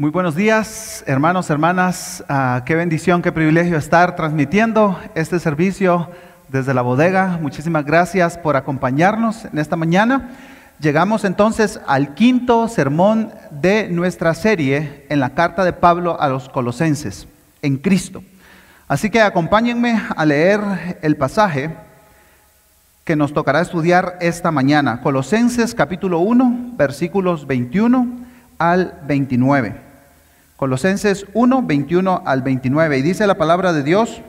Muy buenos días, hermanos, hermanas. Ah, qué bendición, qué privilegio estar transmitiendo este servicio desde la bodega. Muchísimas gracias por acompañarnos en esta mañana. Llegamos entonces al quinto sermón de nuestra serie en la carta de Pablo a los colosenses, en Cristo. Así que acompáñenme a leer el pasaje que nos tocará estudiar esta mañana. Colosenses capítulo 1, versículos 21 al 29. Colosenses 1, 21 al 29. Y dice la palabra de Dios,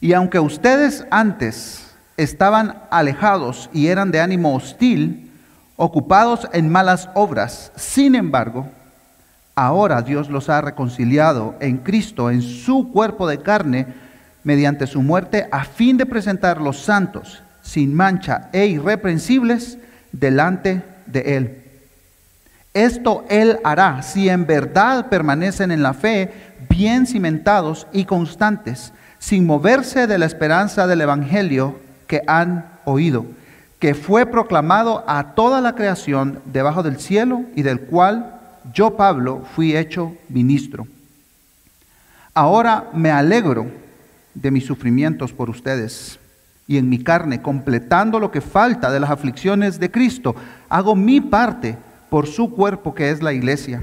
y aunque ustedes antes estaban alejados y eran de ánimo hostil, ocupados en malas obras, sin embargo, ahora Dios los ha reconciliado en Cristo, en su cuerpo de carne, mediante su muerte, a fin de presentar los santos sin mancha e irreprensibles delante de Él. Esto Él hará si en verdad permanecen en la fe, bien cimentados y constantes, sin moverse de la esperanza del Evangelio que han oído, que fue proclamado a toda la creación debajo del cielo y del cual yo, Pablo, fui hecho ministro. Ahora me alegro de mis sufrimientos por ustedes y en mi carne, completando lo que falta de las aflicciones de Cristo, hago mi parte por su cuerpo que es la iglesia.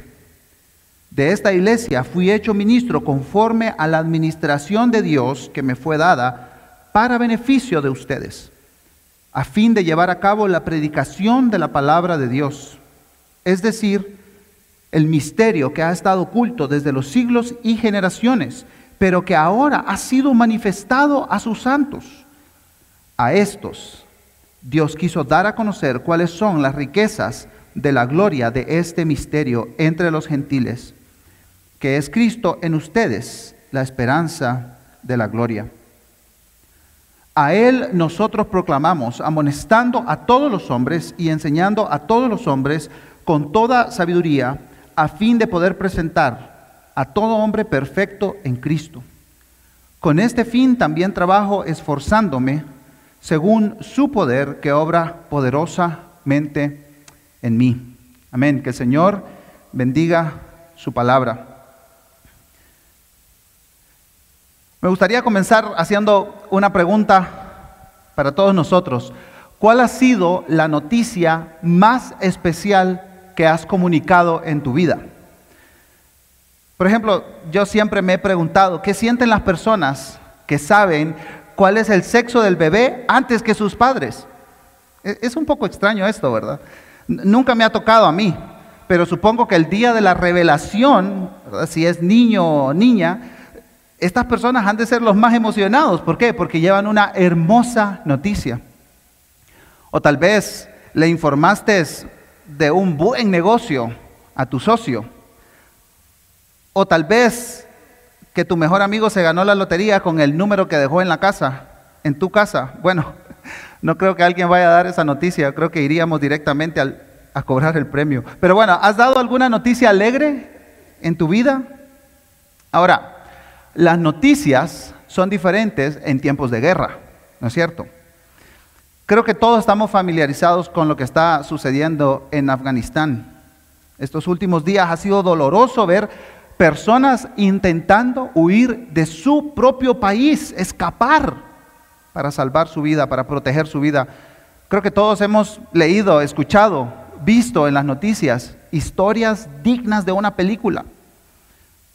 De esta iglesia fui hecho ministro conforme a la administración de Dios que me fue dada para beneficio de ustedes, a fin de llevar a cabo la predicación de la palabra de Dios, es decir, el misterio que ha estado oculto desde los siglos y generaciones, pero que ahora ha sido manifestado a sus santos. A estos Dios quiso dar a conocer cuáles son las riquezas de la gloria de este misterio entre los gentiles, que es Cristo en ustedes, la esperanza de la gloria. A Él nosotros proclamamos, amonestando a todos los hombres y enseñando a todos los hombres con toda sabiduría, a fin de poder presentar a todo hombre perfecto en Cristo. Con este fin también trabajo esforzándome según su poder que obra poderosamente en mí. Amén. Que el Señor bendiga su palabra. Me gustaría comenzar haciendo una pregunta para todos nosotros. ¿Cuál ha sido la noticia más especial que has comunicado en tu vida? Por ejemplo, yo siempre me he preguntado, ¿qué sienten las personas que saben cuál es el sexo del bebé antes que sus padres? E-, es un poco extraño esto, ¿verdad? Nunca me ha tocado a mí, pero supongo que el día de la revelación, si es niño o niña, estas personas han de ser los más emocionados. ¿Por qué? Porque llevan una hermosa noticia. O tal vez le informaste de un buen negocio a tu socio. O tal vez que tu mejor amigo se ganó la lotería con el número que dejó en la casa, en tu casa. Bueno, no creo que alguien vaya a dar esa noticia, creo que iríamos directamente a cobrar el premio. Pero bueno, ¿has dado alguna noticia alegre en tu vida? Ahora, las noticias son diferentes en tiempos de guerra, ¿no es cierto? Creo que todos estamos familiarizados con lo que está sucediendo en Afganistán. Estos últimos días ha sido doloroso ver personas intentando huir de su propio país, escapar para salvar su vida, para proteger su vida. Creo que todos hemos leído, escuchado, visto en las noticias historias dignas de una película.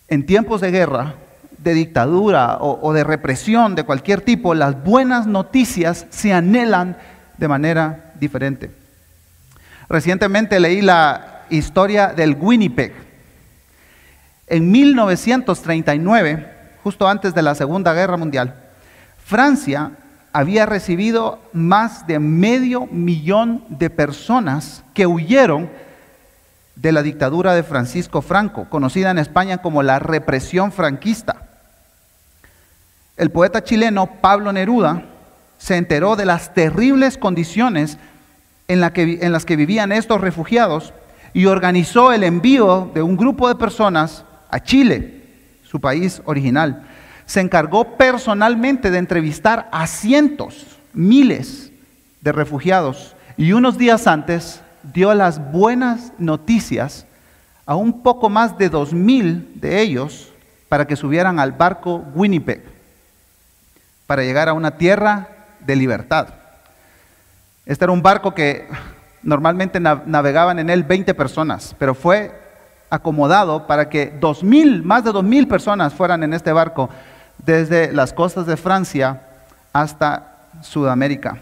En tiempos de guerra, de dictadura o, de represión de cualquier tipo, las buenas noticias se anhelan de manera diferente. Recientemente leí la historia del Winnipeg. En 1939, justo antes de la Segunda Guerra Mundial, Francia había recibido más de medio millón de personas que huyeron de la dictadura de Francisco Franco, conocida en España como la represión franquista. El poeta chileno Pablo Neruda se enteró de las terribles condiciones en, las que vivían estos refugiados y organizó el envío de un grupo de personas a Chile, su país original se encargó personalmente de entrevistar a cientos, miles de refugiados y unos días antes dio las buenas noticias a un poco más de dos mil de ellos para que subieran al barco Winnipeg, para llegar a una tierra de libertad. Este era un barco que normalmente navegaban en él 20 personas, pero fue acomodado para que dos mil, más de dos mil personas fueran en este barco desde las costas de Francia hasta Sudamérica.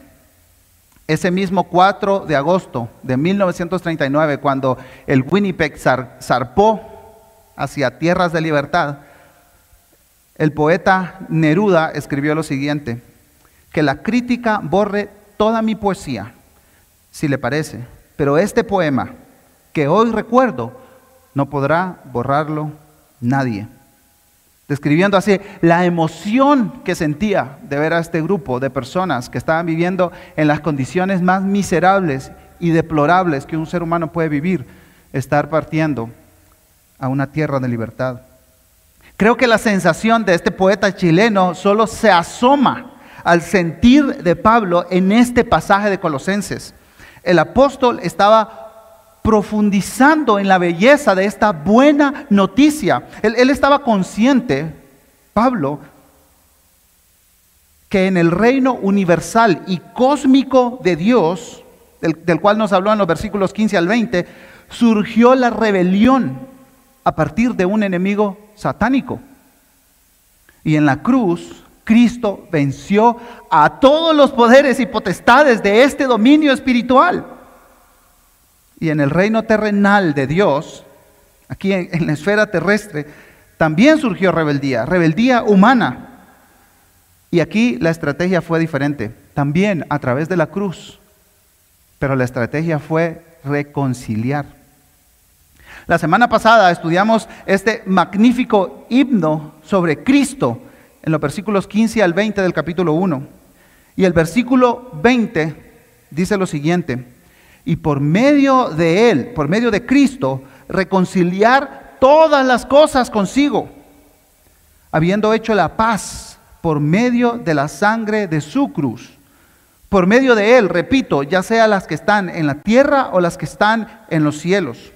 Ese mismo 4 de agosto de 1939, cuando el Winnipeg zarpó hacia tierras de libertad, el poeta Neruda escribió lo siguiente, que la crítica borre toda mi poesía, si le parece, pero este poema que hoy recuerdo no podrá borrarlo nadie. Describiendo así la emoción que sentía de ver a este grupo de personas que estaban viviendo en las condiciones más miserables y deplorables que un ser humano puede vivir, estar partiendo a una tierra de libertad. Creo que la sensación de este poeta chileno solo se asoma al sentir de Pablo en este pasaje de Colosenses. El apóstol estaba profundizando en la belleza de esta buena noticia. Él, estaba consciente, Pablo, que en el reino universal y cósmico de Dios, del, del, cual nos habló en los versículos 15 al 20, surgió la rebelión a partir de un enemigo satánico. Y en la cruz, Cristo venció a todos los poderes y potestades de este dominio espiritual. Y en el reino terrenal de Dios, aquí en, la esfera terrestre, también surgió rebeldía, rebeldía humana. Y aquí la estrategia fue diferente, también a través de la cruz, pero la estrategia fue reconciliar. La semana pasada estudiamos este magnífico himno sobre Cristo en los versículos 15 al 20 del capítulo 1. Y el versículo 20 dice lo siguiente, y por medio de Él, por medio de Cristo, reconciliar todas las cosas consigo, habiendo hecho la paz por medio de la sangre de su cruz. Por medio de Él, repito, ya sea las que están en la tierra o las que están en los cielos.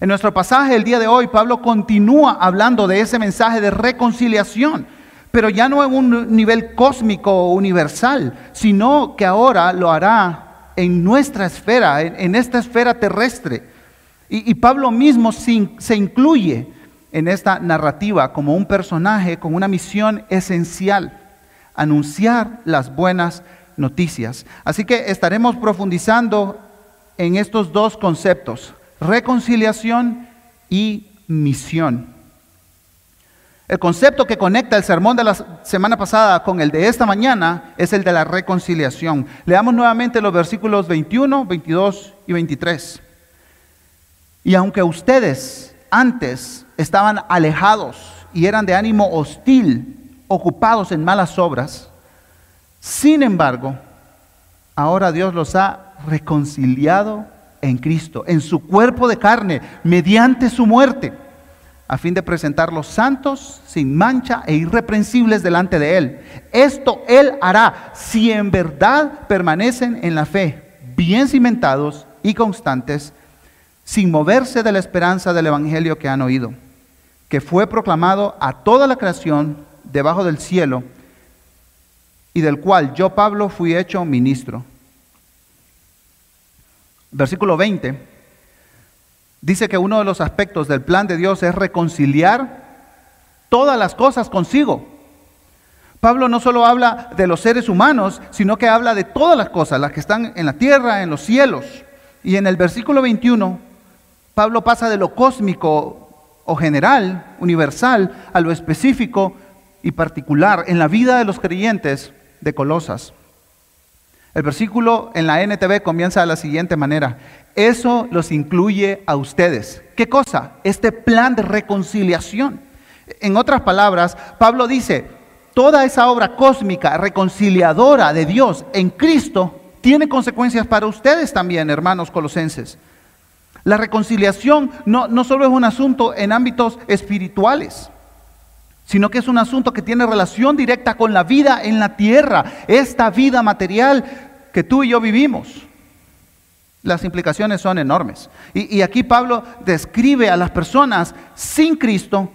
En nuestro pasaje el día de hoy, Pablo continúa hablando de ese mensaje de reconciliación, pero ya no en un nivel cósmico o universal, sino que ahora lo hará en nuestra esfera, en, esta esfera terrestre. Y, Pablo mismo se, incluye en esta narrativa como un personaje con una misión esencial, anunciar las buenas noticias. Así que estaremos profundizando en estos dos conceptos, reconciliación y misión. El concepto que conecta el sermón de la semana pasada con el de esta mañana es el de la reconciliación. Leamos nuevamente los versículos 21, 22 y 23. Y aunque ustedes antes estaban alejados y eran de ánimo hostil, ocupados en malas obras, sin embargo, ahora Dios los ha reconciliado en Cristo, en su cuerpo de carne, mediante su muerte a fin de presentarlos santos, sin mancha e irreprensibles delante de Él. Esto Él hará si en verdad permanecen en la fe, bien cimentados y constantes, sin moverse de la esperanza del Evangelio que han oído, que fue proclamado a toda la creación debajo del cielo y del cual yo, Pablo, fui hecho ministro. Versículo 20 dice que uno de los aspectos del plan de Dios es reconciliar todas las cosas consigo. Pablo no solo habla de los seres humanos, sino que habla de todas las cosas, las que están en la tierra, en los cielos. Y en el versículo 21, Pablo pasa de lo cósmico o general, universal, a lo específico y particular en la vida de los creyentes de Colosas. El versículo en la NTV comienza de la siguiente manera. Eso los incluye a ustedes. ¿Qué cosa? Este plan de reconciliación. En otras palabras, Pablo dice, toda esa obra cósmica reconciliadora de Dios en Cristo tiene consecuencias para ustedes también, hermanos colosenses. La reconciliación no, no solo es un asunto en ámbitos espirituales, sino que es un asunto que tiene relación directa con la vida en la tierra, esta vida material que tú y yo vivimos. Las implicaciones son enormes. Y, aquí Pablo describe a las personas sin Cristo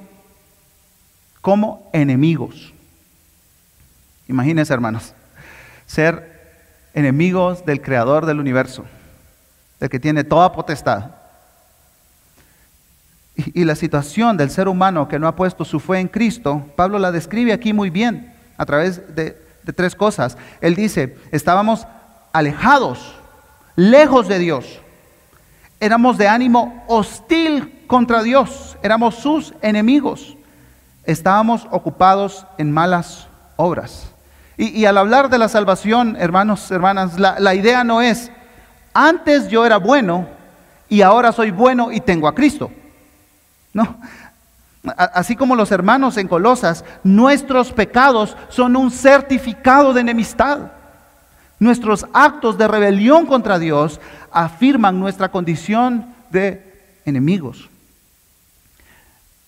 como enemigos. Imagínense, hermanos, ser enemigos del creador del universo, del que tiene toda potestad. Y, la situación del ser humano que no ha puesto su fe en Cristo, Pablo la describe aquí muy bien a través de, de tres cosas. Él dice, estábamos alejados lejos de Dios. Éramos de ánimo hostil contra Dios, éramos sus enemigos. Estábamos ocupados en malas obras. Y, al hablar de la salvación, hermanos, hermanas, la, la idea no es, antes yo era bueno y ahora soy bueno y tengo a Cristo. No, Así como los hermanos en Colosas, nuestros pecados son un certificado de enemistad. Nuestros actos de rebelión contra Dios afirman nuestra condición de enemigos.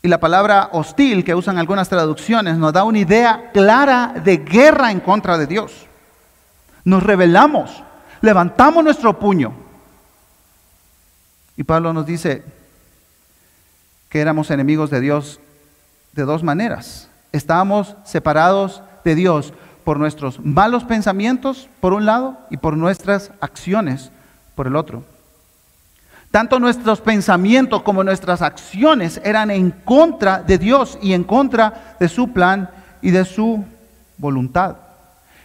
Y la palabra hostil que usan algunas traducciones nos da una idea clara de guerra en contra de Dios. Nos rebelamos, levantamos nuestro puño. Y Pablo nos dice que éramos enemigos de Dios de dos maneras. Estábamos separados de Dios por nuestros malos pensamientos, por un lado, y por nuestras acciones, por el otro. Tanto nuestros pensamientos como nuestras acciones eran en contra de Dios y en contra de su plan y de su voluntad.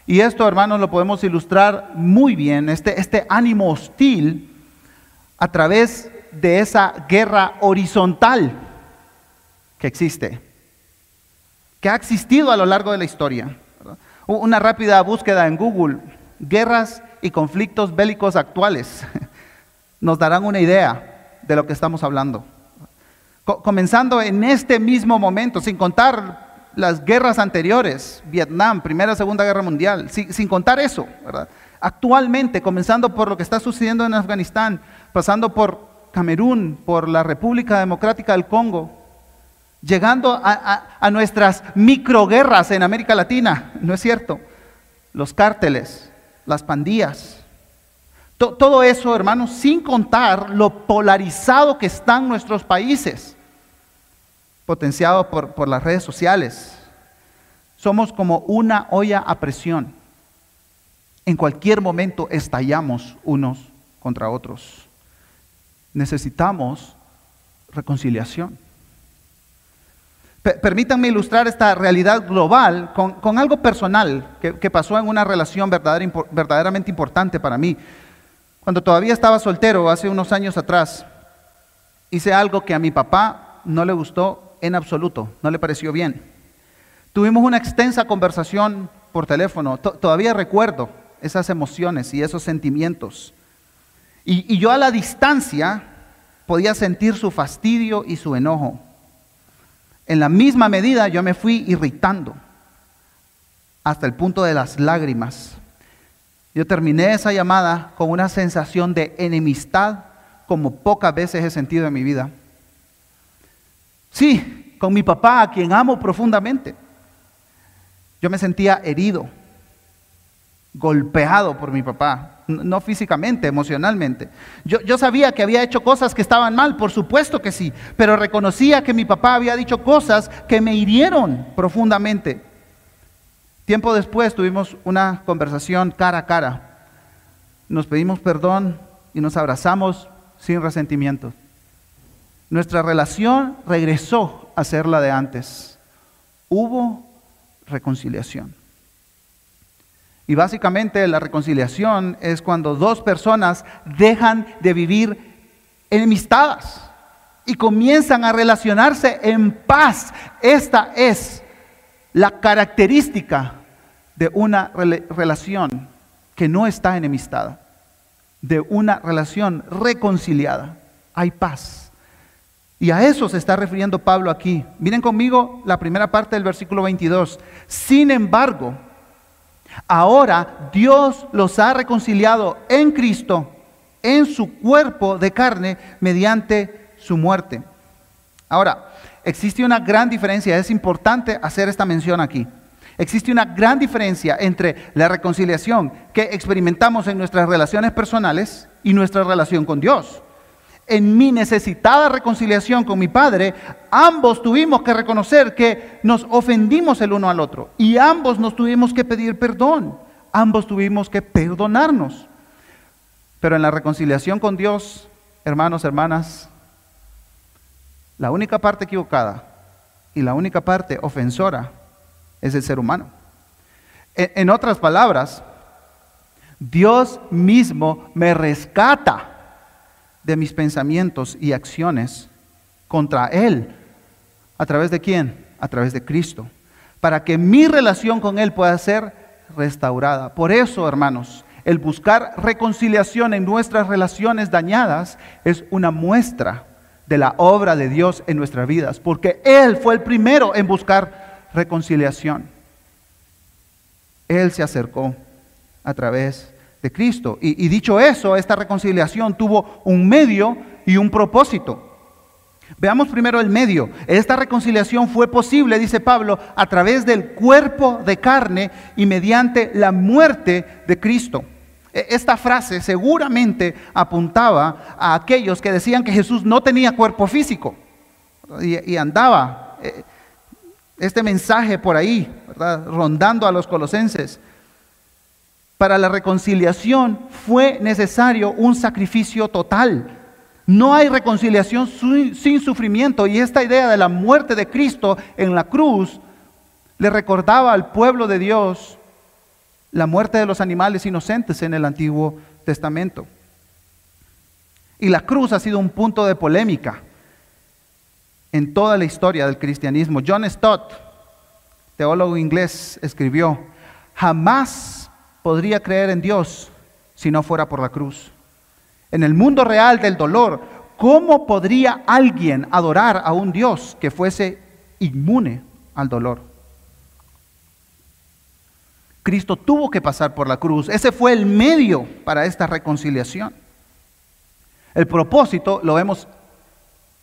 Y esto, hermanos, lo podemos ilustrar muy bien, este, este ánimo hostil, a través de esa guerra horizontal que existe, que ha existido a lo largo de la historia. Una rápida búsqueda en Google, guerras y conflictos bélicos actuales, nos darán una idea de lo que estamos hablando. comenzando en este mismo momento, sin contar las guerras anteriores, Vietnam, Primera, Segunda Guerra Mundial, sin, contar eso, Actualmente, comenzando por lo que está sucediendo en Afganistán, pasando por Camerún, por la República Democrática del Congo, llegando a, nuestras microguerras en América Latina, ¿no es cierto? Los cárteles, las pandillas. todo eso, hermanos, sin contar lo polarizado que están nuestros países, potenciado por, por las redes sociales. Somos como una olla a presión. En cualquier momento estallamos unos contra otros. Necesitamos reconciliación. Permítanme ilustrar esta realidad global con, algo personal que, pasó en una relación verdaderamente importante para mí. Cuando todavía estaba soltero, hace unos años atrás, hice algo que a mi papá no le gustó en absoluto, no le pareció bien. Tuvimos una extensa conversación por teléfono, todavía recuerdo esas emociones y esos sentimientos. y yo a la distancia podía sentir su fastidio y su enojo en la misma medida yo me fui irritando hasta el punto de las lágrimas. Yo terminé esa llamada con una sensación de enemistad como pocas veces he sentido en mi vida. Sí, con mi papá, a quien amo profundamente. Yo me sentía herido, golpeado por mi papá no físicamente, emocionalmente. Yo, yo, sabía que había hecho cosas que estaban mal, por supuesto que sí, pero reconocía que mi papá había dicho cosas que me hirieron profundamente. Tiempo después tuvimos una conversación cara a cara. Nos pedimos perdón y nos abrazamos sin resentimiento. Nuestra relación regresó a ser la de antes. Hubo reconciliación. Y básicamente la reconciliación es cuando dos personas dejan de vivir enemistadas y comienzan a relacionarse en paz. Esta es la característica de una relación que no está enemistada, de una relación reconciliada. Hay paz. Y a eso se está refiriendo Pablo aquí. Miren conmigo la primera parte del versículo 22. Sin embargo, Ahora Dios los ha reconciliado en Cristo, en su cuerpo de carne, mediante su muerte. Ahora, existe una gran diferencia, es importante hacer esta mención aquí. Existe una gran diferencia entre la reconciliación que experimentamos en nuestras relaciones personales y nuestra relación con Dios. En mi necesitada reconciliación con mi Padre, ambos tuvimos que reconocer que nos ofendimos el uno al otro y ambos nos tuvimos que pedir perdón, ambos tuvimos que perdonarnos. Pero en la reconciliación con Dios, hermanos, hermanas, la única parte equivocada y la única parte ofensora es el ser humano. En, otras palabras, Dios mismo me rescata de mis pensamientos y acciones contra Él. ¿A través de quién? A través de Cristo. Para que mi relación con Él pueda ser restaurada. Por eso, hermanos, el buscar reconciliación en nuestras relaciones dañadas es una muestra de la obra de Dios en nuestras vidas, porque Él fue el primero en buscar reconciliación. Él se acercó a través de Cristo. Y, dicho eso, esta reconciliación tuvo un medio y un propósito. Veamos primero el medio. Esta reconciliación fue posible, dice Pablo, a través del cuerpo de carne y mediante la muerte de Cristo. E, esta frase seguramente apuntaba a aquellos que decían que Jesús no tenía cuerpo físico y, andaba eh, este mensaje por ahí, rondando a los colosenses. Para la reconciliación fue necesario un sacrificio total. No hay reconciliación sin sufrimiento y esta idea de la muerte de Cristo en la cruz le recordaba al pueblo de Dios la muerte de los animales inocentes en el Antiguo Testamento. Y la cruz ha sido un punto de polémica en toda la historia del cristianismo. John Stott, teólogo inglés, escribió, jamás podría creer en Dios si no fuera por la cruz. En el mundo real del dolor, ¿cómo podría alguien adorar a un Dios que fuese inmune al dolor? Cristo tuvo que pasar por la cruz. Ese fue el medio para esta reconciliación. El propósito lo vemos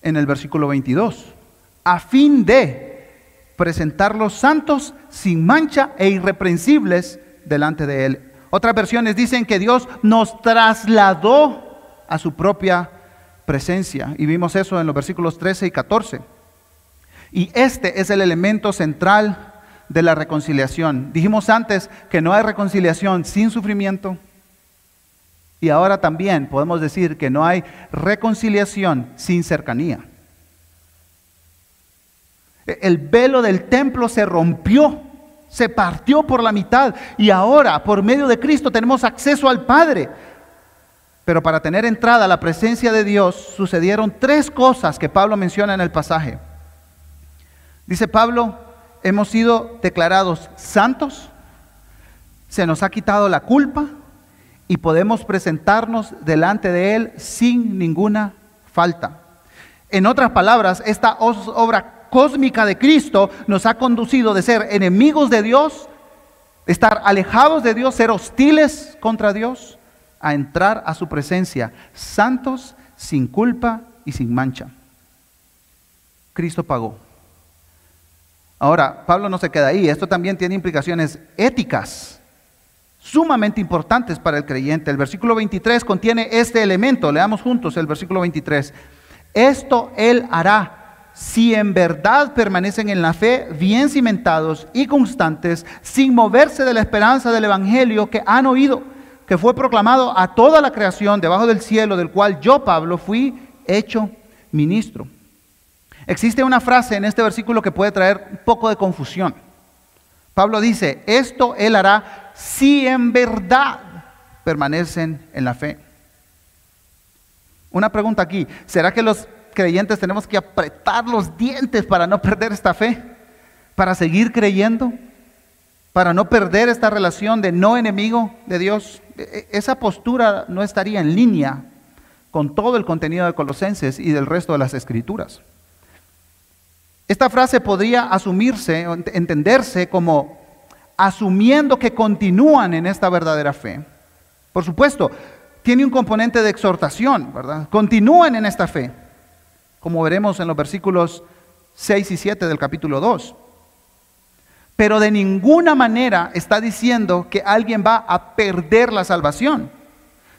en el versículo 22. A fin de presentar los santos sin mancha e irreprensibles delante de Él. Otras versiones dicen que Dios nos trasladó a su propia presencia. Y vimos eso en los versículos 13 y 14. Y este es el elemento central de la reconciliación. Dijimos antes que no hay reconciliación sin sufrimiento. Y ahora también podemos decir que no hay reconciliación sin cercanía. El velo del templo se rompió, se partió por la mitad y ahora por medio de Cristo tenemos acceso al Padre. Pero para tener entrada a la presencia de Dios sucedieron tres cosas que Pablo menciona en el pasaje. Dice Pablo, hemos sido declarados santos, se nos ha quitado la culpa y podemos presentarnos delante de Él sin ninguna falta. En otras palabras, esta obra cósmica de Cristo nos ha conducido de ser enemigos de Dios, estar alejados de Dios, ser hostiles contra Dios, a entrar a su presencia, santos, sin culpa y sin mancha. Cristo pagó. Ahora, Pablo no se queda ahí, esto también tiene implicaciones éticas sumamente importantes para el creyente. El versículo 23 contiene este elemento, leamos juntos el versículo 23. Esto él hará si en verdad permanecen en la fe, bien cimentados y constantes, sin moverse de la esperanza del Evangelio que han oído, que fue proclamado a toda la creación debajo del cielo, del cual yo, Pablo, fui hecho ministro. Existe una frase en este versículo que puede traer un poco de confusión. Pablo dice, esto él hará si en verdad permanecen en la fe. Una pregunta aquí, ¿será que los creyentes tenemos que apretar los dientes para no perder esta fe? ¿Para seguir creyendo? ¿Para no perder esta relación de no enemigo de Dios? E, e, esa postura no estaría en línea con todo el contenido de Colosenses y del resto de las escrituras. Esta frase podría asumirse, entenderse como asumiendo que continúan en esta verdadera fe. Por supuesto, tiene un componente de exhortación, ¿verdad? Continúan en esta fe, como veremos en los versículos 6 y 7 del capítulo 2. pero de ninguna manera está diciendo que alguien va a perder la salvación.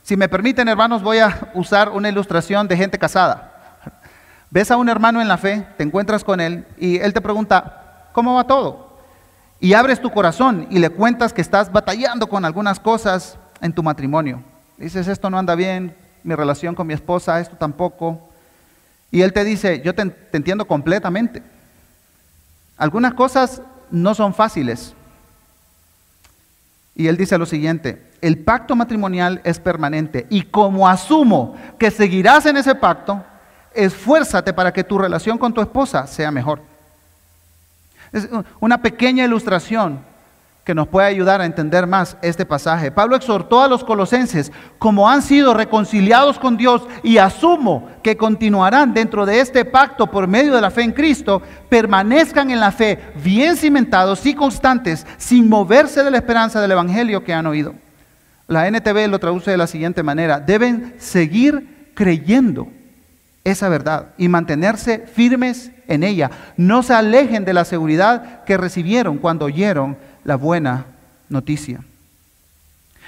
Si me permiten, hermanos, voy a usar una ilustración de gente casada. Ves a un hermano en la fe, te encuentras con él y él te pregunta, ¿cómo va todo? Y abres tu corazón y le cuentas que estás batallando con algunas cosas en tu matrimonio. Dices, esto no anda bien, mi relación con mi esposa, esto tampoco. Y él te dice, yo te, entiendo completamente. Algunas cosas no son fáciles. Y él dice lo siguiente, el pacto matrimonial es permanente y como asumo que seguirás en ese pacto, esfuérzate para que tu relación con tu esposa sea mejor. Es una pequeña ilustración que nos puede ayudar a entender más este pasaje. Pablo exhortó a los colosenses, como han sido reconciliados con Dios y asumo que continuarán dentro de este pacto por medio de la fe en Cristo, permanezcan en la fe bien cimentados y constantes, sin moverse de la esperanza del Evangelio que han oído. La NTV lo traduce de la siguiente manera, deben seguir creyendo esa verdad y mantenerse firmes en ella. No se alejen de la seguridad que recibieron cuando oyeron la buena noticia.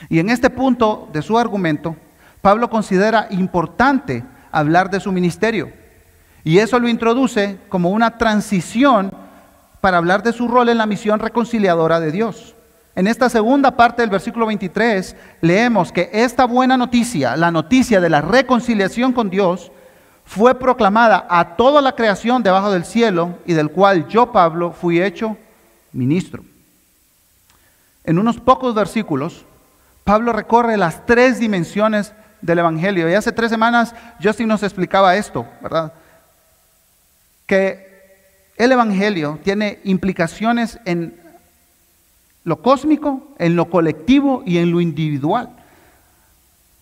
Y en este punto de su argumento, Pablo considera importante hablar de su ministerio. Y eso lo introduce como una transición para hablar de su rol en la misión reconciliadora de Dios. En esta segunda parte del versículo 23 leemos que esta buena noticia, la noticia de la reconciliación con Dios, fue proclamada a toda la creación debajo del cielo y del cual yo, Pablo, fui hecho ministro. En unos pocos versículos, Pablo recorre las tres dimensiones del Evangelio. Y hace tres semanas Justin nos explicaba esto, ¿verdad? Que el Evangelio tiene implicaciones en lo cósmico, en lo colectivo y en lo individual.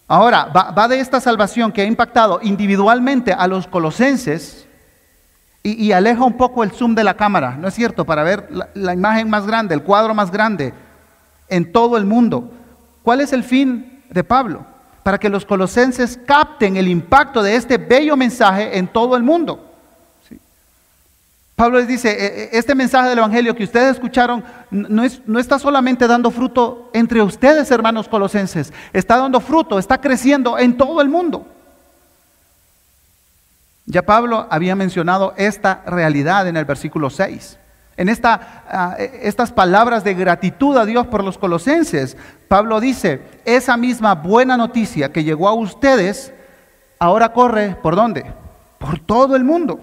Ahora, va, de esta salvación que ha impactado individualmente a los colosenses y, aleja un poco el zoom de la cámara, ¿no es cierto? Para ver la imagen más grande, el cuadro más grande en todo el mundo. ¿Cuál es el fin de Pablo? Para que los colosenses capten el impacto de este bello mensaje en todo el mundo. Pablo les dice, e, e, este mensaje del Evangelio que ustedes escucharon no, es, no está solamente dando fruto entre ustedes, hermanos colosenses, está dando fruto, está creciendo en todo el mundo. Ya Pablo había mencionado esta realidad en el versículo 6 en ah, estas palabras de gratitud a Dios por los colosenses, Pablo dice, esa misma buena noticia que llegó a ustedes, ahora corre por dónde? Por todo el mundo.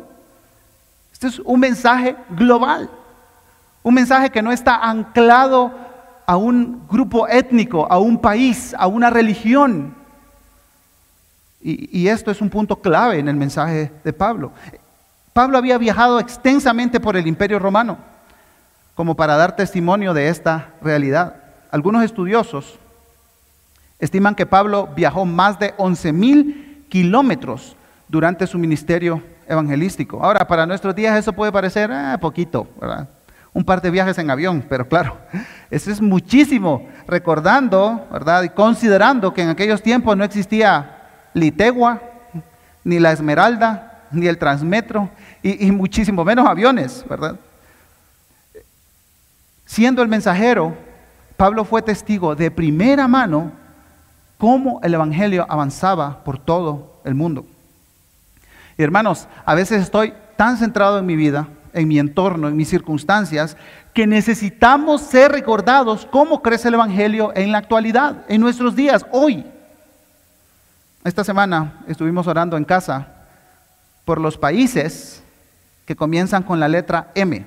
Este es un mensaje global, un mensaje que no está anclado a un grupo étnico, a un país, a una religión. y, esto es un punto clave en el mensaje de Pablo. Pablo había viajado extensamente por el imperio romano como para dar testimonio de esta realidad. Algunos estudiosos estiman que Pablo viajó más de 11 mil kilómetros durante su ministerio evangelístico. Ahora, para nuestros días eso puede parecer eh, poquito, ¿verdad? Un par de viajes en avión, pero claro, eso es muchísimo, recordando, ¿verdad? Y considerando que en aquellos tiempos no existía Litegua, ni la Esmeralda, ni el Transmetro, y, muchísimo menos aviones, ¿verdad? Siendo el mensajero, Pablo fue testigo de primera mano cómo el Evangelio avanzaba por todo el mundo. Y hermanos, a veces estoy tan centrado en mi vida, en mi entorno, en mis circunstancias, que necesitamos ser recordados cómo crece el Evangelio en la actualidad, en nuestros días, hoy. Esta semana estuvimos orando en casa por los países que comienzan con la letra M.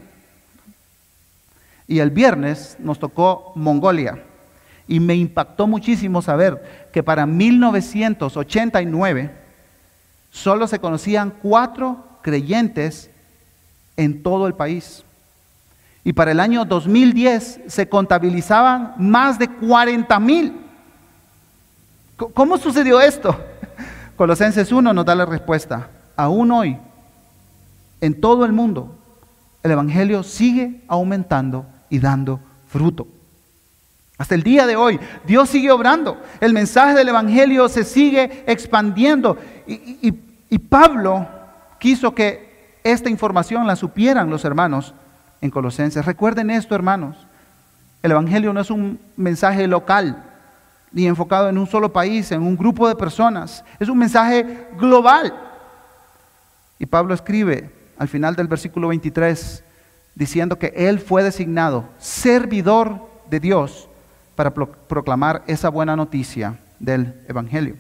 Y el viernes nos tocó Mongolia. Y me impactó muchísimo saber que para 1989 solo se conocían cuatro creyentes en todo el país. Y para el año 2010 se contabilizaban más de 40 mil. ¿Cómo sucedió esto? Colosenses 1 nos da la respuesta. Aún hoy en todo el mundo, el Evangelio sigue aumentando y dando fruto. Hasta el día de hoy, Dios sigue obrando. El mensaje del Evangelio se sigue expandiendo. Y, Pablo quiso que esta información la supieran los hermanos en Colosenses. Recuerden esto, hermanos. El Evangelio no es un mensaje local ni enfocado en un solo país, en un grupo de personas. Es un mensaje global. Y Pablo escribe al final del versículo 23 diciendo que él fue designado servidor de Dios para proclamar esa buena noticia del Evangelio.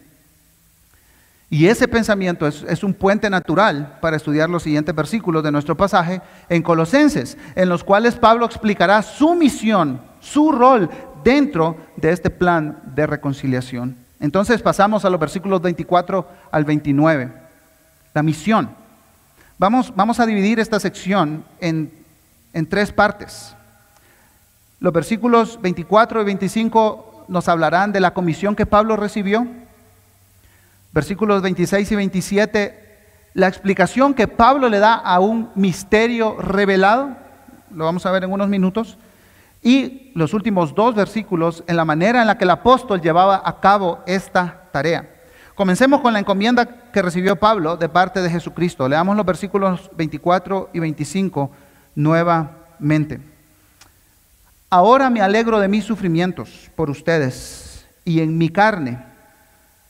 Y ese pensamiento es, un puente natural para estudiar los siguientes versículos de nuestro pasaje en Colosenses, en los cuales Pablo explicará su misión, su rol dentro de este plan de reconciliación. Entonces pasamos a los versículos 24 al 29. La misión. Vamos, a dividir esta sección en, en tres partes. Los versículos 24 y 25 nos hablarán de la comisión que Pablo recibió versículos 26 y 27, la explicación que Pablo le da a un misterio revelado, lo vamos a ver en unos minutos, y los últimos dos versículos en la manera en la que el apóstol llevaba a cabo esta tarea. Comencemos con la encomienda que recibió Pablo de parte de Jesucristo. Leamos los versículos 24 y 25 nuevamente. Ahora me alegro de mis sufrimientos por ustedes y en mi carne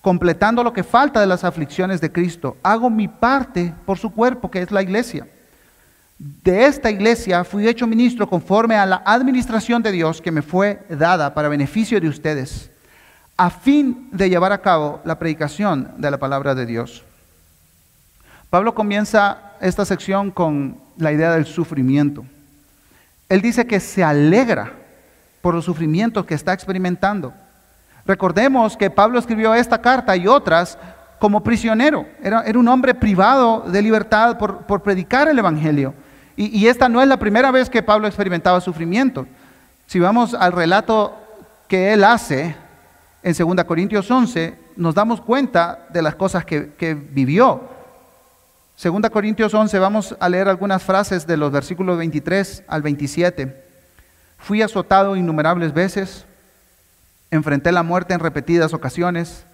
completando lo que falta de las aflicciones de Cristo. Hago mi parte por su cuerpo, que es la iglesia. De esta iglesia fui hecho ministro conforme a la administración de Dios que me fue dada para beneficio de ustedes, a fin de llevar a cabo la predicación de la palabra de Dios. Pablo comienza esta sección con la idea del sufrimiento. Él dice que se alegra por los sufrimientos que está experimentando. Recordemos que Pablo escribió esta carta y otras como prisionero. Era, un hombre privado de libertad por, predicar el Evangelio. Y, y, esta no es la primera vez que Pablo experimentaba sufrimiento. Si vamos al relato que él hace en 2 Corintios 11, nos damos cuenta de las cosas que, vivió. 2 Corintios 11, vamos a leer algunas frases de los versículos 23 al 27. Fui azotado innumerables veces Enfrenté la muerte en repetidas ocasiones.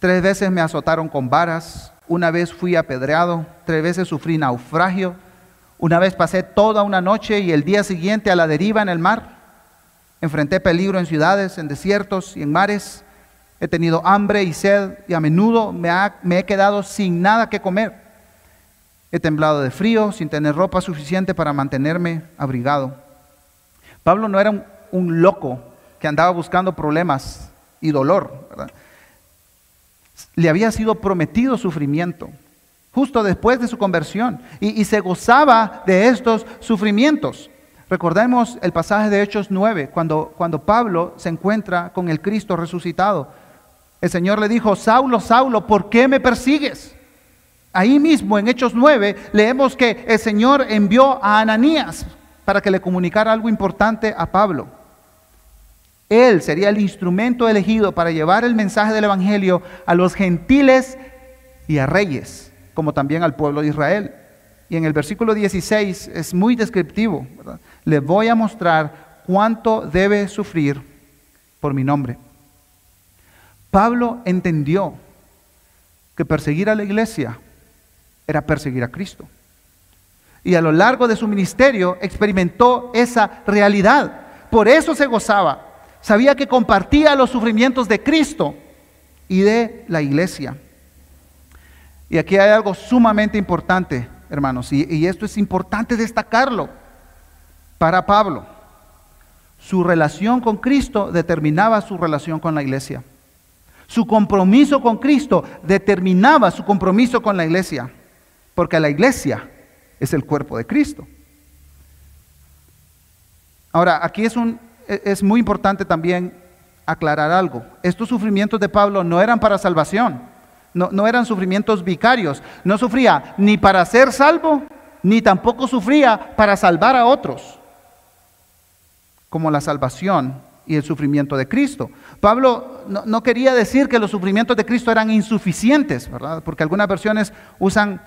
Tres veces me azotaron con varas. Una vez fui apedreado. Tres veces sufrí naufragio. Una vez pasé toda una noche y el día siguiente a la deriva en el mar. Enfrenté peligro en ciudades, en desiertos y en mares. He tenido hambre y sed y a menudo me, he quedado sin nada que comer. He temblado de frío sin tener ropa suficiente para mantenerme abrigado. Pablo no era un loco que andaba buscando problemas y dolor. Le había sido prometido sufrimiento justo después de su conversión y, y se gozaba de estos sufrimientos. Recordemos el pasaje de Hechos 9, cuando, cuando Pablo se encuentra con el Cristo resucitado. El Señor le dijo, Saulo, Saulo, ¿por qué me persigues? Ahí mismo en Hechos 9 leemos que el Señor envió a Ananías para que le comunicara algo importante a Pablo. Él sería el instrumento elegido para llevar el mensaje del Evangelio a los gentiles y a reyes, como también al pueblo de Israel. Y en el versículo 16 es muy descriptivo. Le voy a mostrar cuánto debe sufrir por mi nombre. Pablo entendió que perseguir a la iglesia era perseguir a Cristo. Y a lo largo de su ministerio experimentó esa realidad. Por eso se gozaba Sabía que compartía los sufrimientos de Cristo y de la iglesia. Y aquí hay algo sumamente importante, hermanos, y, y esto es importante destacarlo para Pablo. Su relación con Cristo determinaba su relación con la iglesia. Su compromiso con Cristo determinaba su compromiso con la iglesia, porque la iglesia es el cuerpo de Cristo. Ahora, aquí es un e, es muy importante también aclarar algo. Estos sufrimientos de Pablo no eran para salvación, no, no, eran sufrimientos vicarios. No sufría ni para ser salvo, ni tampoco sufría para salvar a otros, como la salvación y el sufrimiento de Cristo. Pablo no, quería decir que los sufrimientos de Cristo eran insuficientes, ¿verdad? Porque algunas versiones usan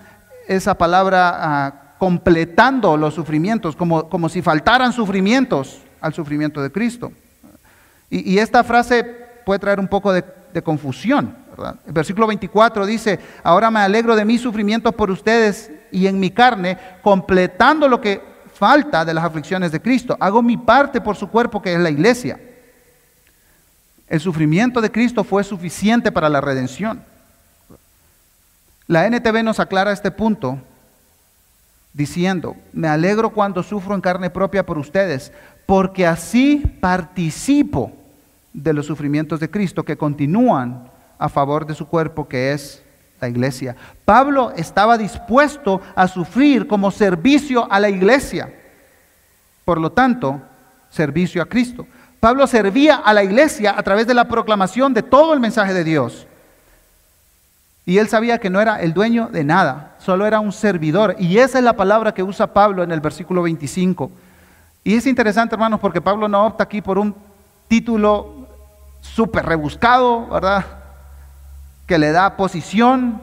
esa palabra ah, completando los sufrimientos, como, como si faltaran sufrimientos al sufrimiento de Cristo. Y, esta frase puede traer un poco de, confusión. El versículo 24 dice, ahora me alegro de mis sufrimientos por ustedes y en mi carne, completando lo que falta de las aflicciones de Cristo. Hago mi parte por su cuerpo, que es la iglesia. El sufrimiento de Cristo fue suficiente para la redención. La NTV nos aclara este punto diciendo, me alegro cuando sufro en carne propia por ustedes, porque así participo de los sufrimientos de Cristo que continúan a favor de su cuerpo que es la iglesia. Pablo estaba dispuesto a sufrir como servicio a la iglesia. Por lo tanto, servicio a Cristo. Pablo servía a la iglesia a través de la proclamación de todo el mensaje de Dios. Y él sabía que no era el dueño de nada, solo era un servidor. Y esa es la palabra que usa Pablo en el versículo 25. Y es interesante, hermanos, porque Pablo no opta aquí por un título súper rebuscado, ¿verdad? Que le da posición,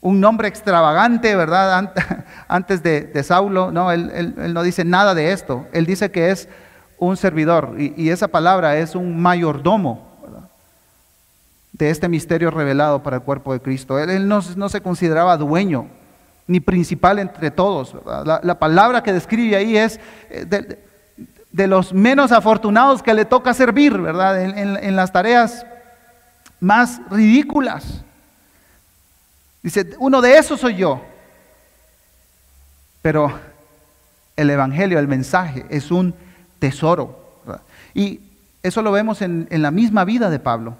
un nombre extravagante, ¿verdad? Antes de, Saulo, no, él, no dice nada de esto. Él dice que es un servidor y, y esa palabra es un mayordomo de este misterio revelado para el cuerpo de Cristo. Él, no, se consideraba dueño ni principal entre todos. La, palabra que describe ahí es eh, de, los menos afortunados que le toca servir, ¿verdad? En, las tareas más ridículas. Dice, uno de esos soy yo. Pero el Evangelio, el mensaje, es un tesoro. Y eso lo vemos en la misma vida de Pablo.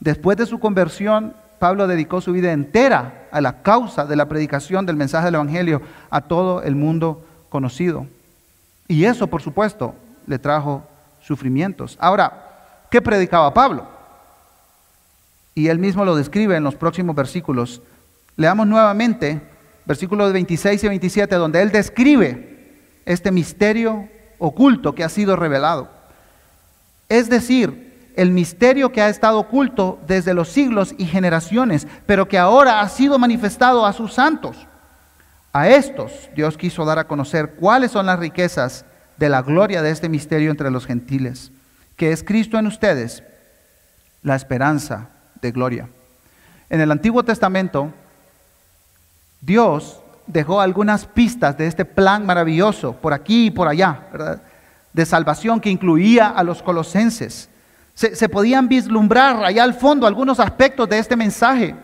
Después de su conversión, Pablo dedicó su vida entera a la causa de la predicación del mensaje del Evangelio a todo el mundo conocido. Y eso, por supuesto, le trajo sufrimientos. Ahora, ¿qué predicaba Pablo? Y él mismo lo describe en los próximos versículos. Leamos nuevamente versículos 26 y 27, donde él describe este misterio oculto que ha sido revelado. Es decir, el misterio que ha estado oculto desde los siglos y generaciones, pero que ahora ha sido manifestado a sus santos. A estos Dios quiso dar a conocer cuáles son las riquezas de la gloria de este misterio entre los gentiles, que es Cristo en ustedes, la esperanza de gloria. En el Antiguo Testamento, Dios dejó algunas pistas de este plan maravilloso por aquí y por allá, de salvación que incluía a los colosenses se, podían vislumbrar allá al fondo algunos aspectos de este mensaje.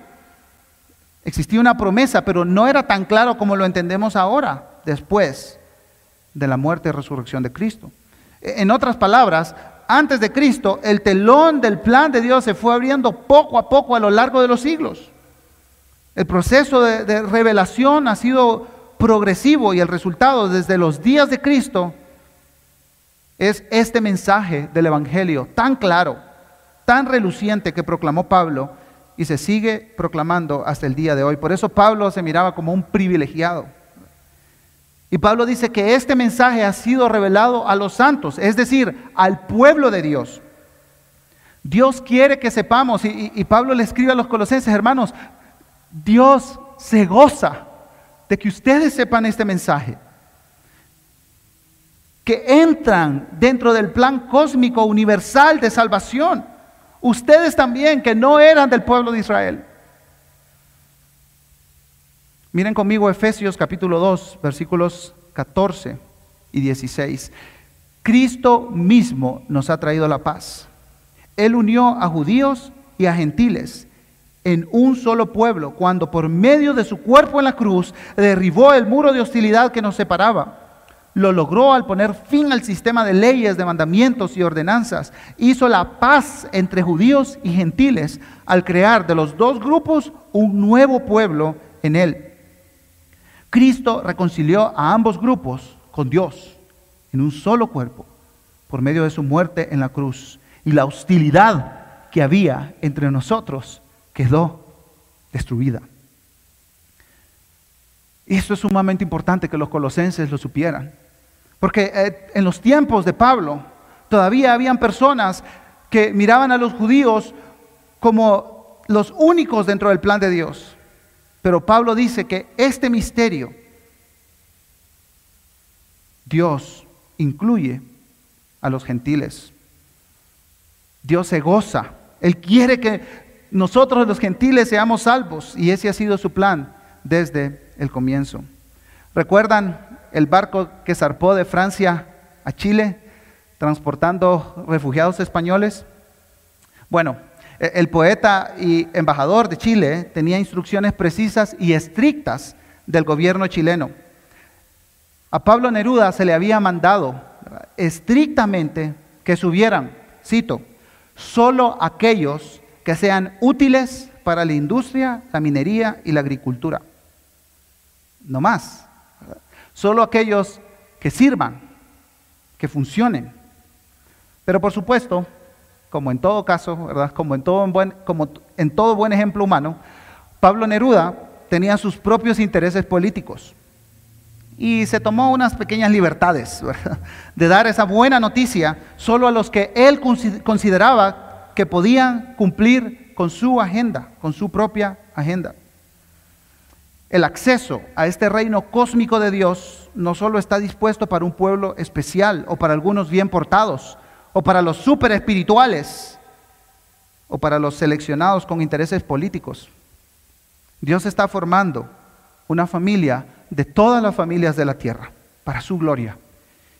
Existía una promesa, pero no era tan claro como lo entendemos ahora, después de la muerte y resurrección de Cristo. En otras palabras, antes de Cristo, el telón del plan de Dios se fue abriendo poco a poco a lo largo de los siglos. El proceso de, revelación ha sido progresivo y el resultado desde los días de Cristo es este mensaje del Evangelio tan claro, tan reluciente que proclamó Pablo y se sigue proclamando hasta el día de hoy. Por eso Pablo se miraba como un privilegiado. Y Pablo dice que este mensaje ha sido revelado a los santos, es decir, al pueblo de Dios. Dios quiere que sepamos, y, Pablo le escribe a los colosenses, hermanos, Dios se goza de que ustedes sepan este mensaje que entran dentro del plan cósmico universal de salvación. Ustedes también que no eran del pueblo de Israel. Miren conmigo Efesios capítulo 2, versículos 14 y 16. Cristo mismo nos ha traído la paz. Él unió a judíos y a gentiles en un solo pueblo cuando por medio de su cuerpo en la cruz derribó el muro de hostilidad que nos separaba lo logró al poner fin al sistema de leyes, de mandamientos y ordenanzas. Hizo la paz entre judíos y gentiles al crear de los dos grupos un nuevo pueblo en él. Cristo reconcilió a ambos grupos con Dios en un solo cuerpo por medio de su muerte en la cruz. Y la hostilidad que había entre nosotros quedó destruida. Y esto es sumamente importante que los colosenses lo supieran. Porque eh, en los tiempos de Pablo todavía habían personas que miraban a los judíos como los únicos dentro del plan de Dios. Pero Pablo dice que este misterio Dios incluye a los gentiles. Dios se goza. Él quiere que nosotros los gentiles seamos salvos y ese ha sido su plan desde el comienzo. ¿Recuerdan el barco que zarpó de Francia a Chile transportando refugiados españoles? Bueno, el poeta y embajador de Chile tenía instrucciones precisas y estrictas del gobierno chileno. A Pablo Neruda se le había mandado estrictamente que subieran, cito, solo aquellos que sean útiles para la industria, la minería y la agricultura. No más. Solo aquellos que sirvan, que funcionen. Pero por supuesto, como en todo caso, ¿verdad? Como en todo buen, ejemplo humano, Pablo Neruda tenía sus propios intereses políticos y se tomó unas pequeñas libertades de dar esa buena noticia solo a los que él consideraba que podían cumplir con su agenda, con su propia agenda. El acceso a este reino cósmico de Dios no solo está dispuesto para un pueblo especial o para algunos bien portados o para los super espirituales o para los seleccionados con intereses políticos. Dios está formando una familia de todas las familias de la tierra para su gloria.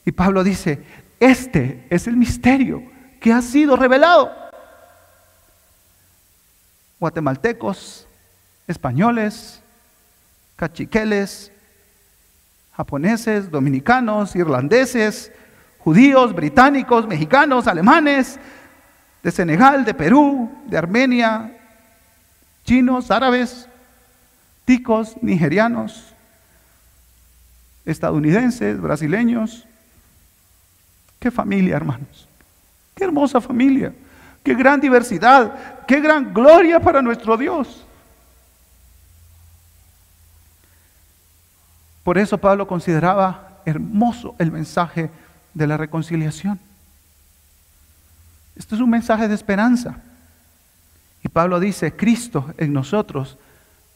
Y Pablo dice, este es el misterio que ha sido revelado. Guatemaltecos, españoles, cachiqueles, japoneses, dominicanos, irlandeses, judíos, británicos, mexicanos, alemanes, de Senegal, de Perú, de Armenia, chinos, árabes, ticos, nigerianos, estadounidenses, brasileños. Qué familia, hermanos. Qué hermosa familia. Qué gran diversidad. Qué gran gloria para nuestro Dios. Por eso Pablo consideraba hermoso el mensaje de la reconciliación. Esto es un mensaje de esperanza. Y Pablo dice, Cristo en nosotros,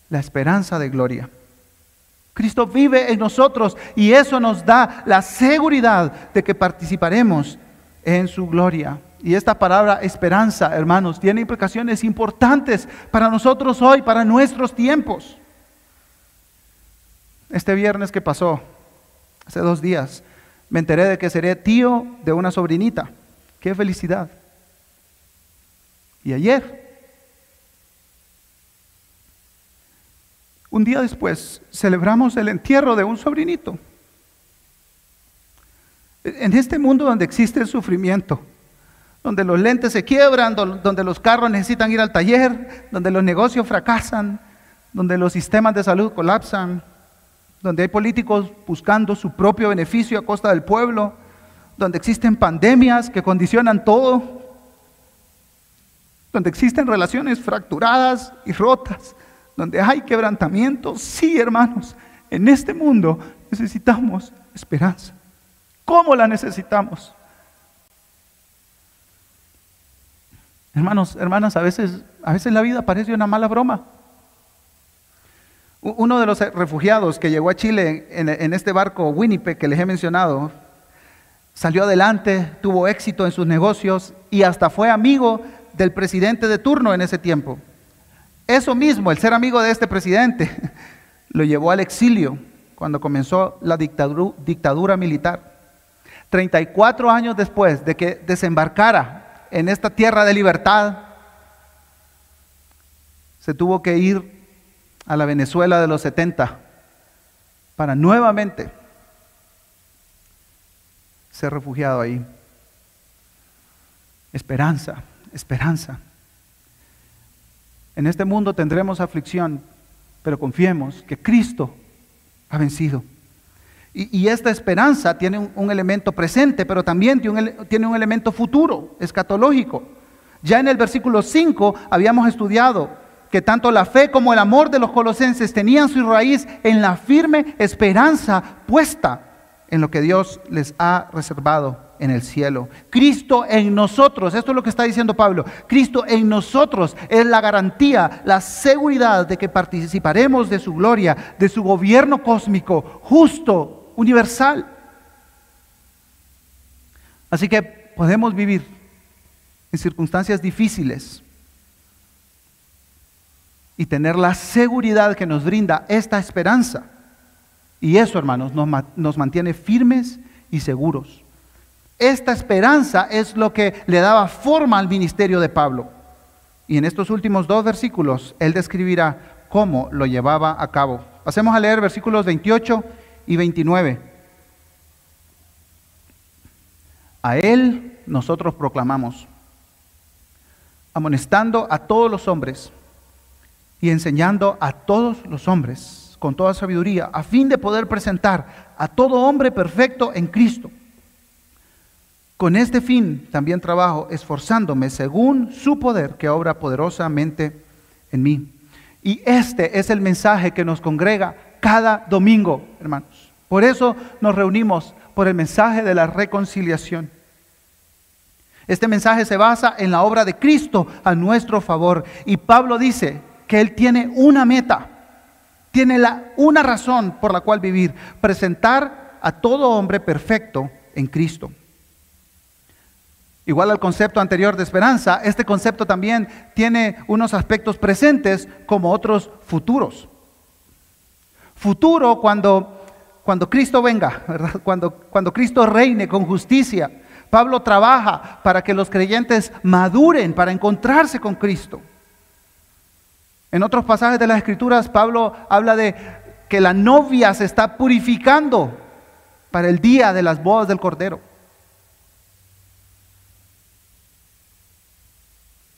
la esperanza de gloria. Cristo vive en nosotros y eso nos da la seguridad de que participaremos en su gloria. Y esta palabra esperanza, hermanos, tiene implicaciones importantes para nosotros hoy, para nuestros tiempos. Este viernes que pasó, hace dos días, me enteré de que seré tío de una sobrinita. ¡Qué felicidad! Y ayer, un día después, celebramos el entierro de un sobrinito. En este mundo donde existe el sufrimiento, donde los lentes se quiebran, donde los carros necesitan ir al taller, donde los negocios fracasan, donde los sistemas de salud colapsan, donde hay políticos buscando su propio beneficio a costa del pueblo, donde existen pandemias que condicionan todo, donde existen relaciones fracturadas y rotas, donde hay quebrantamientos. Sí, hermanos, en este mundo necesitamos esperanza. ¿Cómo la necesitamos? Hermanos, hermanas, a veces, a veces la vida parece una mala broma. Uno de los refugiados que llegó a Chile en, este barco Winnipeg que les he mencionado, salió adelante, tuvo éxito en sus negocios y hasta fue amigo del presidente de turno en ese tiempo. Eso mismo, el ser amigo de este presidente, lo llevó al exilio cuando comenzó la dictadura, dictadura militar. 34 años después de que desembarcara en esta tierra de libertad, se tuvo que ir a la Venezuela de los 70 para nuevamente ser refugiado ahí. Esperanza, esperanza. En este mundo tendremos aflicción, pero confiemos que Cristo ha vencido. Y, esta esperanza tiene un, elemento presente, pero también tiene un, tiene un elemento futuro, escatológico. Ya en el versículo 5 habíamos estudiado que tanto la fe como el amor de los colosenses tenían su raíz en la firme esperanza puesta en lo que Dios les ha reservado en el cielo. Cristo en nosotros, esto es lo que está diciendo Pablo, Cristo en nosotros es la garantía, la seguridad de que participaremos de su gloria, de su gobierno cósmico, justo, universal. Así que podemos vivir en circunstancias difíciles, y tener la seguridad que nos brinda esta esperanza. Y eso, hermanos, nos, mantiene firmes y seguros. Esta esperanza es lo que le daba forma al ministerio de Pablo. Y en estos últimos dos versículos, él describirá cómo lo llevaba a cabo. Pasemos a leer versículos 28 y 29. A él nosotros proclamamos, amonestando a todos los hombres y enseñando a todos los hombres con toda sabiduría, a fin de poder presentar a todo hombre perfecto en Cristo. Con este fin también trabajo, esforzándome según su poder que obra poderosamente en mí. Y este es el mensaje que nos congrega cada domingo, hermanos. Por eso nos reunimos por el mensaje de la reconciliación. Este mensaje se basa en la obra de Cristo a nuestro favor. Y Pablo dice que él tiene una meta, tiene la, una razón por la cual vivir, presentar a todo hombre perfecto en Cristo. Igual al concepto anterior de esperanza, este concepto también tiene unos aspectos presentes como otros futuros. Futuro cuando, cuando Cristo venga, Cuando, cuando Cristo reine con justicia. Pablo trabaja para que los creyentes maduren, para encontrarse con Cristo. En otros pasajes de las Escrituras, Pablo habla de que la novia se está purificando para el día de las bodas del Cordero.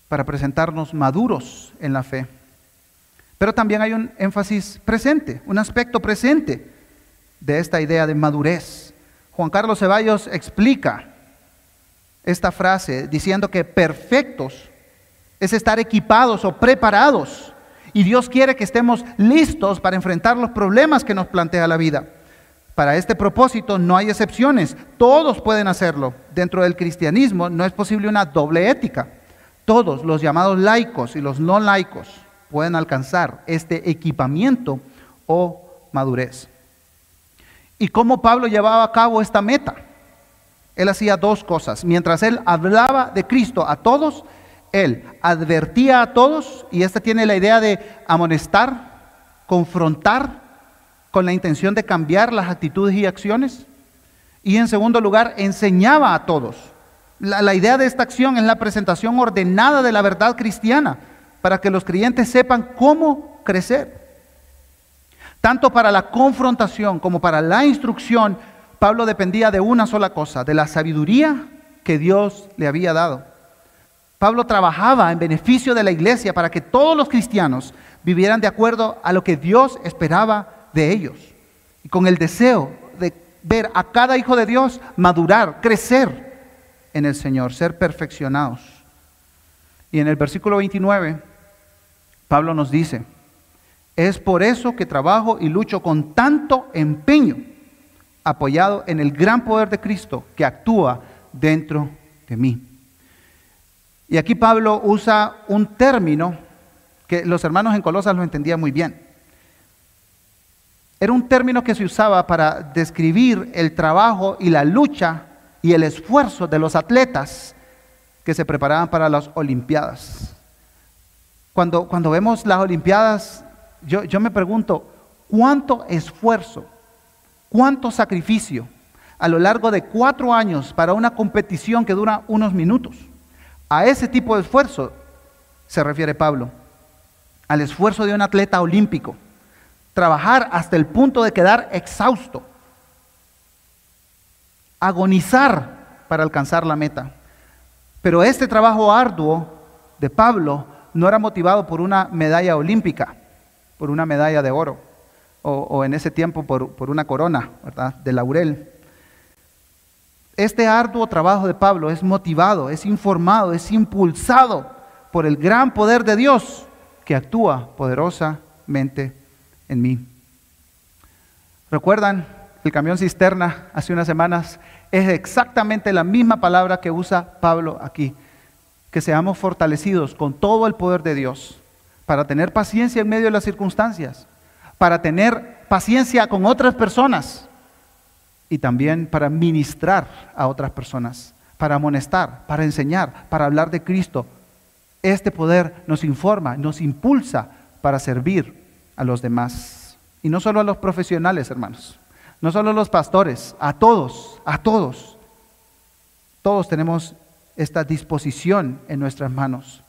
para presentarnos maduros en la fe. Pero también hay un énfasis presente, un aspecto presente de esta idea de madurez. Juan Carlos Ceballos explica esta frase diciendo que perfectos es estar equipados o preparados. Y Dios quiere que estemos listos para enfrentar los problemas que nos plantea la vida. Para este propósito no hay excepciones, todos pueden hacerlo. Dentro del cristianismo no es posible una doble ética. Todos los llamados laicos y los no laicos pueden alcanzar este equipamiento o madurez. ¿Y cómo Pablo llevaba a cabo esta meta? Él hacía dos cosas. Mientras él hablaba de Cristo a todos, él advertía a todos, y esta tiene la idea de amonestar, confrontar, con la intención de cambiar las actitudes y acciones. Y en segundo lugar, enseñaba a todos la, idea de esta acción es la presentación ordenada de la verdad cristiana para que los creyentes sepan cómo crecer. Tanto para la confrontación como para la instrucción, Pablo dependía de una sola cosa, de la sabiduría que Dios le había dado. Pablo trabajaba en beneficio de la iglesia para que todos los cristianos vivieran de acuerdo a lo que Dios esperaba de ellos. Y con el deseo de ver a cada hijo de Dios madurar, crecer en el Señor, ser perfeccionados. Y en el versículo 29, Pablo nos dice, es por eso que trabajo y lucho con tanto empeño, apoyado en el gran poder de Cristo que actúa dentro de mí. Y aquí Pablo usa un término que los hermanos en Colosas lo entendían muy bien. Era un término que se usaba para describir el trabajo y la lucha y el esfuerzo de los atletas que se preparaban para las Olimpiadas. Cuando, cuando vemos las Olimpiadas, yo, yo me pregunto, ¿cuánto esfuerzo, cuánto sacrificio a lo largo de cuatro años para una competición que dura unos minutos? A ese tipo de esfuerzo se refiere Pablo, al esfuerzo de un atleta olímpico, trabajar hasta el punto de quedar exhausto, agonizar para alcanzar la meta. Pero este trabajo arduo de Pablo no era motivado por una medalla olímpica, por una medalla de oro, o, en ese tiempo por, por una corona ¿verdad? de laurel. Este arduo trabajo de Pablo es motivado, es informado, es impulsado por el gran poder de Dios que actúa poderosamente en mí. ¿Recuerdan el camión cisterna hace unas semanas, es exactamente la misma palabra que usa Pablo aquí. Que seamos fortalecidos con todo el poder de Dios para tener paciencia en medio de las circunstancias, para tener paciencia con otras personas y también para ministrar a otras personas, para amonestar, para enseñar, para hablar de Cristo. Este poder nos informa, nos impulsa para servir a los demás. Y no solo a los profesionales, hermanos, no solo a los pastores, a todos, a todos. Todos tenemos esta disposición en nuestras manos.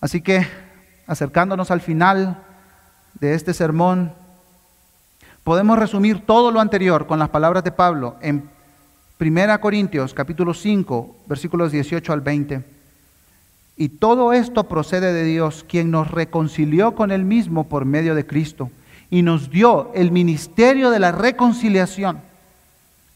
Así que, acercándonos al final de este sermón, podemos resumir todo lo anterior con las palabras de Pablo en 1 Corintios capítulo 5, versículos 18 al 20. Y todo esto procede de Dios, quien nos reconcilió con Él mismo por medio de Cristo y nos dio el ministerio de la reconciliación.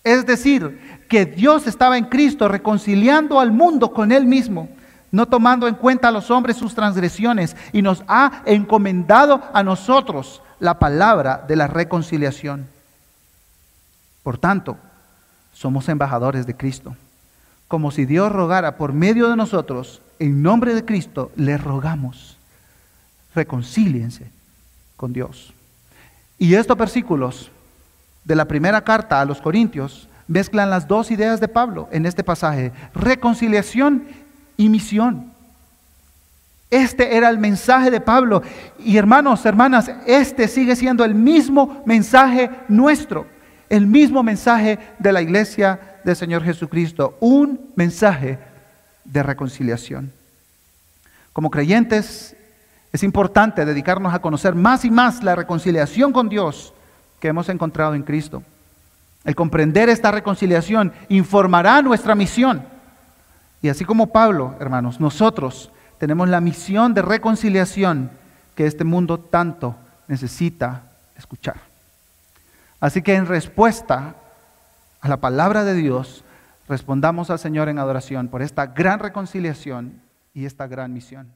Es decir, que Dios estaba en Cristo reconciliando al mundo con Él mismo, no tomando en cuenta a los hombres sus transgresiones, y nos ha encomendado a nosotros la palabra de la reconciliación. Por tanto, somos embajadores de Cristo. Como si Dios rogara por medio de nosotros, en nombre de Cristo, le rogamos, reconcíliense con Dios. Y estos versículos de la primera carta a los Corintios mezclan las dos ideas de Pablo en este pasaje, reconciliación y misión. Este era el mensaje de Pablo. Y hermanos, hermanas, este sigue siendo el mismo mensaje nuestro el mismo mensaje de la iglesia del Señor Jesucristo, un mensaje de reconciliación. Como creyentes, es importante dedicarnos a conocer más y más la reconciliación con Dios que hemos encontrado en Cristo. El comprender esta reconciliación informará nuestra misión. Y así como Pablo, hermanos, nosotros tenemos la misión de reconciliación que este mundo tanto necesita escuchar. Así que en respuesta a la palabra de Dios, respondamos al Señor en adoración por esta gran reconciliación y esta gran misión.